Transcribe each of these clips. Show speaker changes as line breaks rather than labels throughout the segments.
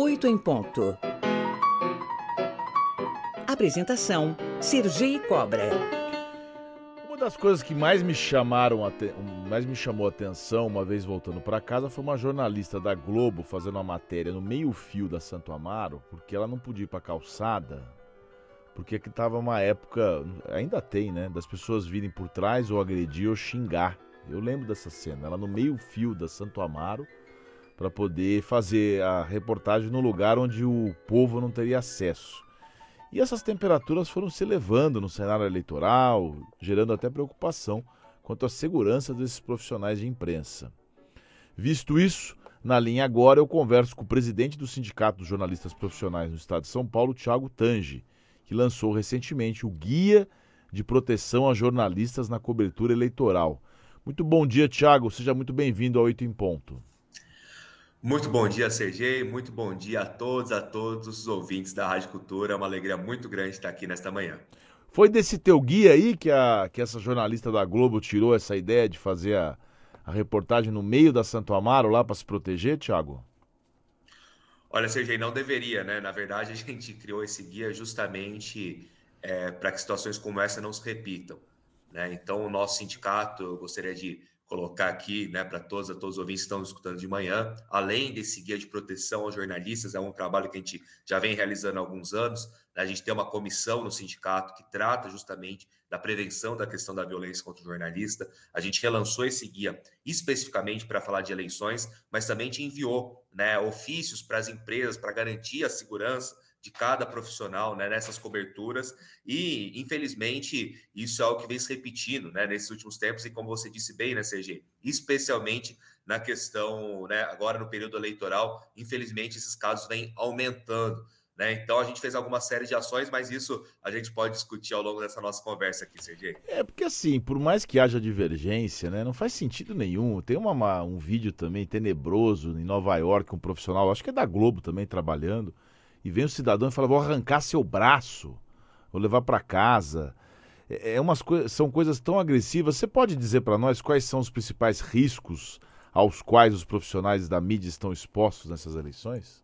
8 em ponto. Apresentação: Sergi Cobra.
Uma das coisas que mais me chamaram, mais me chamou a atenção uma vez voltando para casa foi uma jornalista da Globo fazendo uma matéria no meio-fio da Santo Amaro, porque ela não podia ir para calçada, porque aqui tava uma época, ainda tem, né, das pessoas virem por trás ou agredir ou xingar. Eu lembro dessa cena, ela no meio-fio da Santo Amaro para poder fazer a reportagem no lugar onde o povo não teria acesso. E essas temperaturas foram se elevando no cenário eleitoral, gerando até preocupação quanto à segurança desses profissionais de imprensa. Visto isso, na linha agora eu converso com o presidente do Sindicato dos Jornalistas Profissionais no Estado de São Paulo, Tiago Tange, que lançou recentemente o Guia de Proteção a Jornalistas na Cobertura Eleitoral. Muito bom dia, Tiago. Seja muito bem-vindo ao Oito em Ponto.
Muito bom dia, Sergei. Muito bom dia a todos, a todos os ouvintes da Rádio Cultura. É uma alegria muito grande estar aqui nesta manhã.
Foi desse teu guia aí que, a, que essa jornalista da Globo tirou essa ideia de fazer a, a reportagem no meio da Santo Amaro lá para se proteger, Thiago?
Olha, Sergei, não deveria, né? Na verdade, a gente criou esse guia justamente é, para que situações como essa não se repitam. Né? Então, o nosso sindicato, eu gostaria de colocar aqui, né, para todos, todos os ouvintes que estão escutando de manhã, além desse guia de proteção aos jornalistas, é um trabalho que a gente já vem realizando há alguns anos. Né, a gente tem uma comissão no sindicato que trata justamente da prevenção da questão da violência contra o jornalista. A gente relançou esse guia especificamente para falar de eleições, mas também enviou né, ofícios para as empresas para garantir a segurança de cada profissional né, nessas coberturas. E, infelizmente, isso é o que vem se repetindo né, nesses últimos tempos, e como você disse bem, né, CG, especialmente na questão, né, agora no período eleitoral, infelizmente, esses casos vêm aumentando. Né? Então a gente fez alguma série de ações, mas isso a gente pode discutir ao longo dessa nossa conversa aqui, Sergei.
É porque assim, por mais que haja divergência, né, não faz sentido nenhum. Tem uma, um vídeo também tenebroso em Nova York, um profissional, acho que é da Globo também trabalhando, e vem o cidadão e fala: vou arrancar seu braço, vou levar para casa. É, é umas co são coisas tão agressivas. Você pode dizer para nós quais são os principais riscos aos quais os profissionais da mídia estão expostos nessas eleições?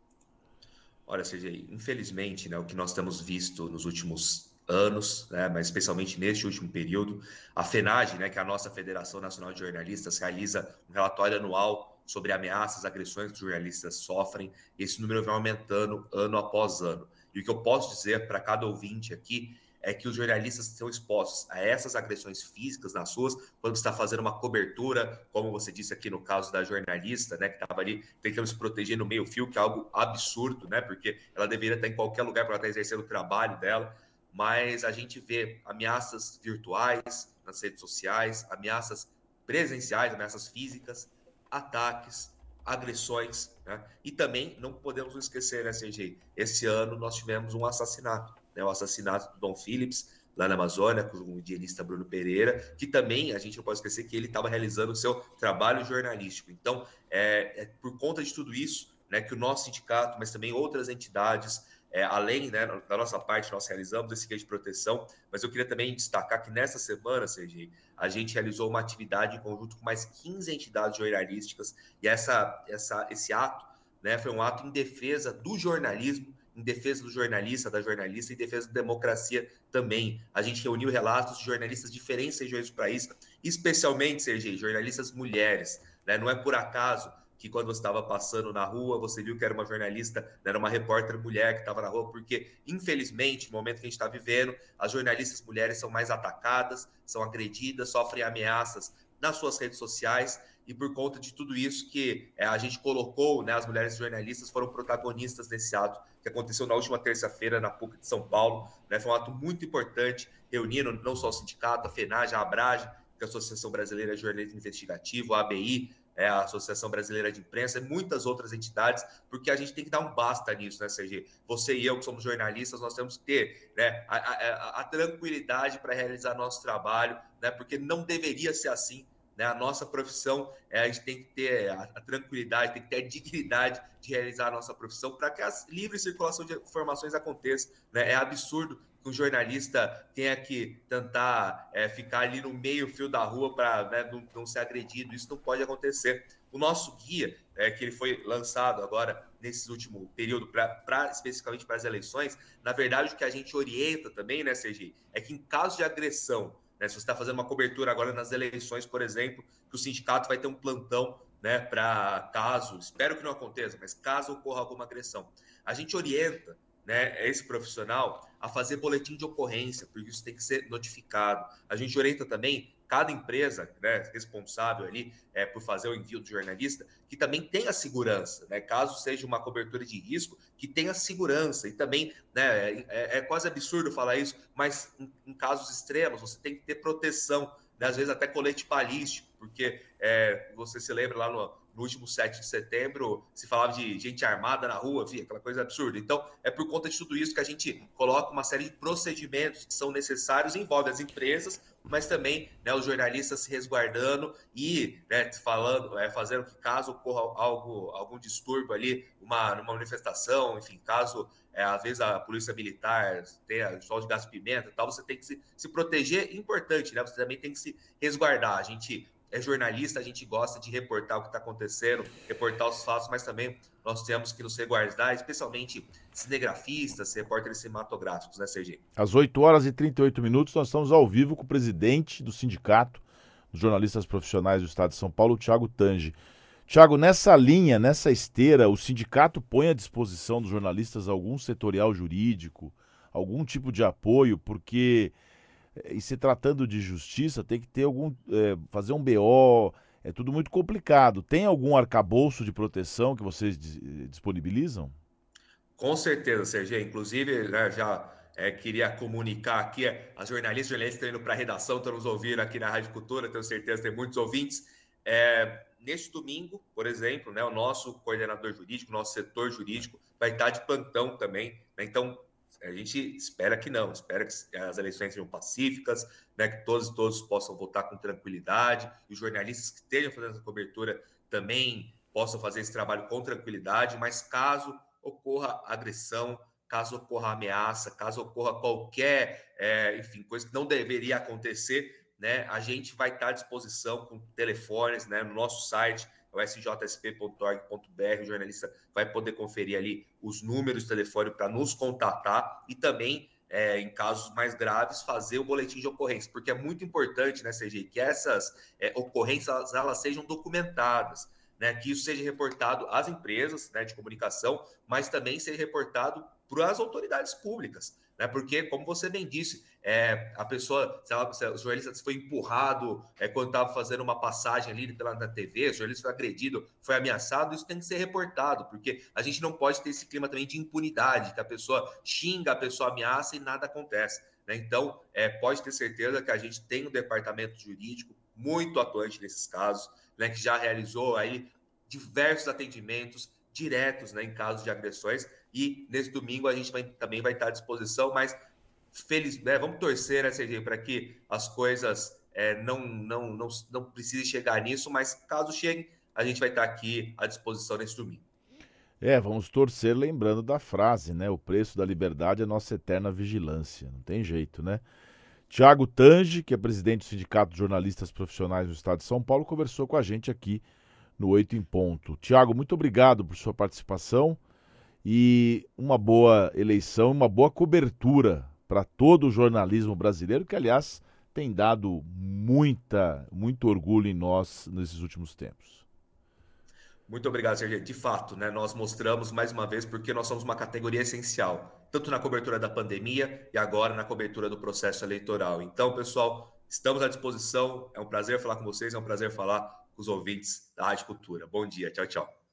Olha, CJ, infelizmente, né, o que nós temos visto nos últimos anos, né, mas especialmente neste último período, a FENAGE, né, que é a nossa Federação Nacional de Jornalistas, realiza um relatório anual sobre ameaças, agressões que os jornalistas sofrem. Esse número vem aumentando ano após ano. E o que eu posso dizer para cada ouvinte aqui é que os jornalistas estão expostos a essas agressões físicas nas ruas quando está fazendo uma cobertura, como você disse aqui no caso da jornalista, né, que estava ali tentando se proteger no meio-fio, que é algo absurdo, né, porque ela deveria estar em qualquer lugar para estar exercendo o trabalho dela, mas a gente vê ameaças virtuais nas redes sociais, ameaças presenciais, ameaças físicas, ataques, agressões, né? E também não podemos esquecer, né, CG? Esse ano nós tivemos um assassinato, né? O assassinato do Dom Phillips, lá na Amazônia, com o indianista Bruno Pereira, que também a gente não pode esquecer que ele estava realizando o seu trabalho jornalístico. Então, é, é, por conta de tudo isso, né, que o nosso sindicato, mas também outras entidades, é, além né, da nossa parte, nós realizamos esse guia de proteção, mas eu queria também destacar que nessa semana, Sergi, a gente realizou uma atividade em conjunto com mais 15 entidades jornalísticas, e essa, essa, esse ato né, foi um ato em defesa do jornalismo, em defesa do jornalista, da jornalista, em defesa da democracia também. A gente reuniu relatos de jornalistas de diferentes regiões do país, especialmente, Sergi, jornalistas mulheres. Né? Não é por acaso que quando você estava passando na rua, você viu que era uma jornalista, era uma repórter mulher que estava na rua, porque, infelizmente, no momento que a gente está vivendo, as jornalistas mulheres são mais atacadas, são agredidas, sofrem ameaças nas suas redes sociais, e por conta de tudo isso que é, a gente colocou, né, as mulheres jornalistas foram protagonistas desse ato que aconteceu na última terça-feira na PUC de São Paulo. Né, foi um ato muito importante, reunindo não só o sindicato, a FENAGE, a ABRAGE, que é a Associação Brasileira de Jornalismo Investigativo, a ABI, é, a Associação Brasileira de Imprensa e muitas outras entidades, porque a gente tem que dar um basta nisso, né, Sergi? Você e eu, que somos jornalistas, nós temos que ter né, a, a, a tranquilidade para realizar nosso trabalho, né, porque não deveria ser assim. Né? A nossa profissão, é, a gente tem que ter a, a, tranquilidade, tem que ter a dignidade de realizar a nossa profissão para que a livre circulação de informações aconteça. Né? É absurdo que um jornalista tenha que tentar é, ficar ali no meio fio da rua para né, não, não, ser agredido. Isso não pode acontecer. o nosso guia, é, que ele foi lançado agora nesse último período, pra, pra especificamente para as eleições, na verdade, o que a gente orienta também, né, Sergi, é que em caso de agressão, né, se você está fazendo uma cobertura agora nas eleições, por exemplo, que o sindicato vai ter um plantão né, para caso, espero que não aconteça, mas caso ocorra alguma agressão, a gente orienta né, esse profissional a fazer boletim de ocorrência, porque isso tem que ser notificado. A gente orienta também cada empresa né, responsável ali é, por fazer o envio do jornalista, que também tenha segurança, né, caso seja uma cobertura de risco, que tenha segurança. E também, né, é, é quase absurdo falar isso, mas em, em, casos extremos, você tem que ter proteção, né, às vezes até colete balístico, porque é, você se lembra lá no, no último 7 de setembro, se falava de gente armada na rua, enfim, aquela coisa absurda. Então, é por conta de tudo isso que a gente coloca uma série de procedimentos que são necessários, envolve as empresas, mas também né, os jornalistas se resguardando e né, falando, é, fazendo que caso ocorra algo, algum distúrbio ali, uma, numa manifestação, enfim, caso é, às vezes a polícia militar tenha sol de gás pimenta e tal, você tem que se, se proteger, importante, né? Você também tem que se resguardar. A gente é jornalista, a gente gosta de reportar o que está acontecendo, reportar os fatos, mas também nós temos que nos resguardar, especialmente cinegrafistas, repórteres cinematográficos, né, Serginho?
Às 8 horas e 38 minutos, nós estamos ao vivo com o presidente do Sindicato dos Jornalistas Profissionais do Estado de São Paulo, Tiago Tange. Tiago, nessa linha, nessa esteira, o sindicato põe à disposição dos jornalistas algum setorial jurídico, algum tipo de apoio, porque e se tratando de justiça, tem que ter algum. É, fazer um BO, é tudo muito complicado. Tem algum arcabouço de proteção que vocês disponibilizam?
Com certeza, Sergio. Inclusive, né, já é, queria comunicar aqui, é, as jornalistas, jornalistas estão indo para a redação, estão nos ouvindo aqui na Rádio Cultura, tenho certeza tem muitos ouvintes. É, neste domingo, por exemplo, né, o nosso coordenador jurídico, nosso setor jurídico, vai estar de plantão também. Né? Então, a gente espera que não, espera que as eleições sejam pacíficas, né, que todos e todos possam votar com tranquilidade, e os jornalistas que estejam fazendo essa cobertura também possam fazer esse trabalho com tranquilidade, mas caso ocorra agressão, caso ocorra ameaça, caso ocorra qualquer, é, enfim, coisa que não deveria acontecer, né, a gente vai estar à disposição com telefones, né, no nosso site, é o sjsp.org.br, o jornalista vai poder conferir ali os números telefone para nos contatar e também, é, em casos mais graves, fazer o boletim de ocorrência, porque é muito importante, né, CG, que essas é, ocorrências elas sejam documentadas. Né, que isso seja reportado às empresas né, de comunicação, mas também seja reportado para as autoridades públicas né? Porque, como você bem disse, é, a pessoa, o jornalista foi empurrado é, quando estava fazendo uma passagem ali pela na TV, o jornalista foi agredido, foi ameaçado, isso tem que ser reportado, porque a gente não pode ter esse clima também de impunidade, que a pessoa xinga, a pessoa ameaça e nada acontece. Né? Então, é, pode ter certeza que a gente tem um departamento jurídico muito atuante nesses casos, né, que já realizou aí diversos atendimentos diretos né, em casos de agressões e nesse domingo a gente vai, também vai estar à disposição, mas feliz, né, vamos torcer, né, Sergio, para que as coisas é, não, não, não, não precisem chegar nisso, mas caso chegue, a gente vai estar aqui à disposição nesse domingo.
É, vamos torcer lembrando da frase, né? O preço da liberdade é nossa eterna vigilância. Não tem jeito, né? Tiago Tange, que é presidente do Sindicato de Jornalistas Profissionais do Estado de São Paulo, conversou com a gente aqui no Oito em Ponto. Tiago, muito obrigado por sua participação e uma boa eleição, uma boa cobertura para todo o jornalismo brasileiro, que aliás tem dado muita, muito orgulho em nós nesses últimos tempos.
Muito obrigado, Sergio. De fato, né, nós mostramos mais uma vez porque nós somos uma categoria essencial, tanto na cobertura da pandemia e agora na cobertura do processo eleitoral. Então, pessoal, estamos à disposição. É um prazer falar com vocês, é um prazer falar com os ouvintes da Rádio Cultura. Bom dia, tchau, tchau.